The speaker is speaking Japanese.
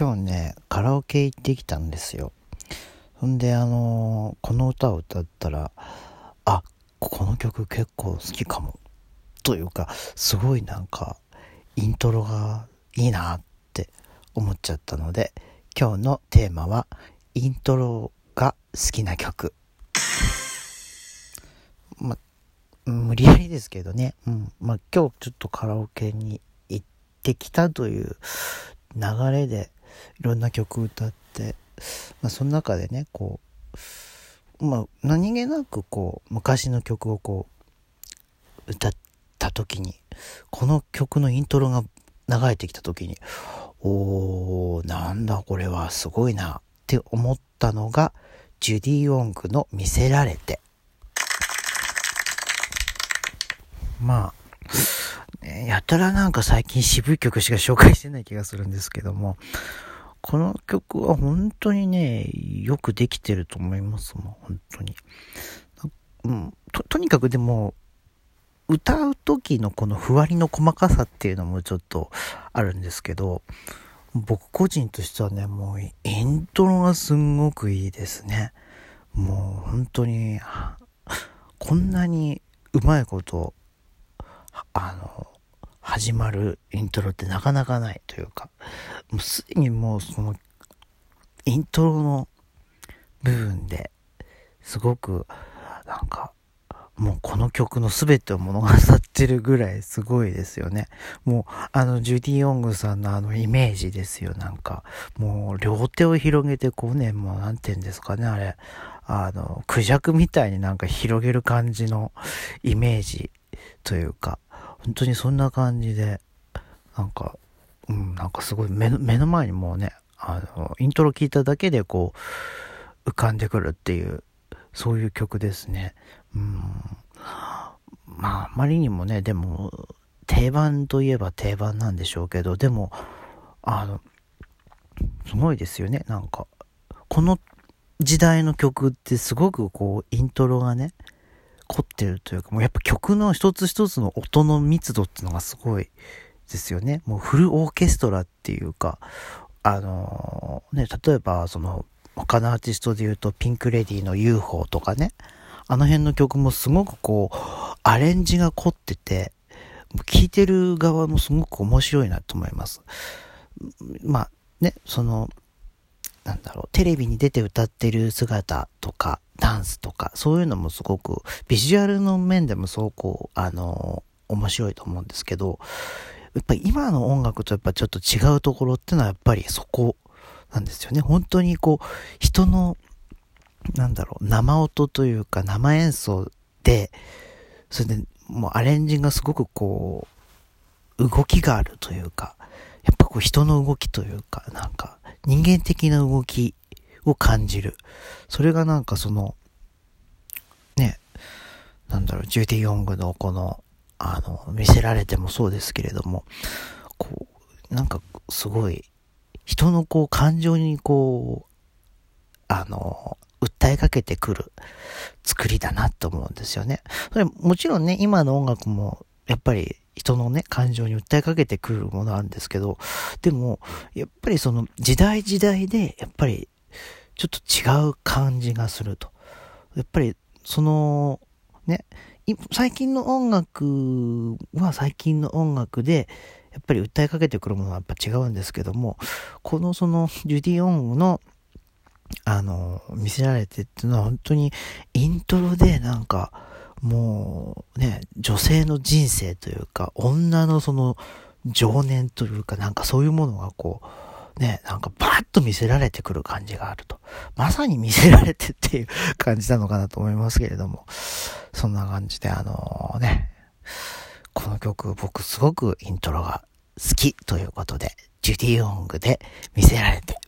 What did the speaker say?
今日ね、カラオケ行ってきたんですよ。ほんで、あのー、この歌を歌ったら、あ、この曲結構好きかも。というか、すごいなんか、イントロがいいなって思っちゃったので、今日のテーマは、イントロが好きな曲。ま、無理やりですけどね。うん。まあ、今日ちょっとカラオケに行ってきたという流れでいろんな曲歌って、まあ、その中でねこう、まあ、何気なくこう昔の曲をこう歌った時にこの曲のイントロが流れてきた時におーなんだこれはすごいなって思ったのがジュディ・オングの「見せられて」まあ、やたらなんか最近渋い曲しか紹介してない気がするんですけども、この曲は本当にね、よくできてると思いますもん、本当に。うん、ととにかくでも、歌う時のこのふわりの細かさっていうのもちょっとあるんですけど、僕個人としてはね、もうイントロがすんごくいいですね。もう本当に、こんなにうまいこと、あの、始まるイントロってなかなかないというか、もうすでにもうその、イントロの部分ですごく、なんか、もうこの曲の全てを物語ってるぐらいすごいですよね。もうあのジュディ・オングさんのあのイメージですよ、なんか。もう両手を広げてこうね、もうなんて言うんですかね、あれ。あの、クジャクみたいになんか広げる感じのイメージというか、本当にそんな感じで、なんか、うん、なんかすごい目の目の前にもうね、あの、イントロ聞いただけでこう、浮かんでくるっていう、そういう曲ですね。うん。まあ、あまりにもね、でも、定番といえば定番なんでしょうけど、でも、あの、すごいですよね、なんか。この時代の曲ってすごくこう、イントロがね、凝ってるというか、もうやっぱ曲の一つ一つの音の密度っていうのがすごいですよね。もうフルオーケストラっていうか、あのー、ね、例えばその、他のアーティストで言うとピンクレディーの UFO とかね、あの辺の曲もすごくこう、アレンジが凝ってて、聴いてる側もすごく面白いなと思います。まあね、その、なんだろう、テレビに出て歌ってる姿とか、ダンスとか、そういうのもすごく、ビジュアルの面でもすごく、あの、面白いと思うんですけど、やっぱり今の音楽とやっぱちょっと違うところってのはやっぱりそこなんですよね。本当にこう、人の、なんだろう、生音というか生演奏で、それでもうアレンジがすごくこう、動きがあるというか、やっぱこう人の動きというか、なんか人間的な動きを感じる。それがなんかその、ね、なんだろう、ジュディ・ヨングのこの、あの、見せられてもそうですけれども、こう、なんかすごい、人のこう感情にこう、あの、訴えかけてくる作りだなと思うんですよね。それもちろんね、今の音楽もやっぱり人のね、感情に訴えかけてくるものあるんですけど、でも、やっぱりその時代時代で、やっぱりちょっと違う感じがすると。やっぱり、その、ね、最近の音楽は最近の音楽で、やっぱり訴えかけてくるものはやっぱ違うんですけども、このその、ジュディ・オンの、あの、見せられてっていうのは本当にイントロでなんか、もうね、女性の人生というか、女のその情念というか、なんかそういうものがこう、ね、なんかバーッと見せられてくる感じがあると。まさに見せられてっていう感じなのかなと思いますけれども、そんな感じであのね、この曲僕すごくイントロが好きということで、ジュディ・オングで見せられて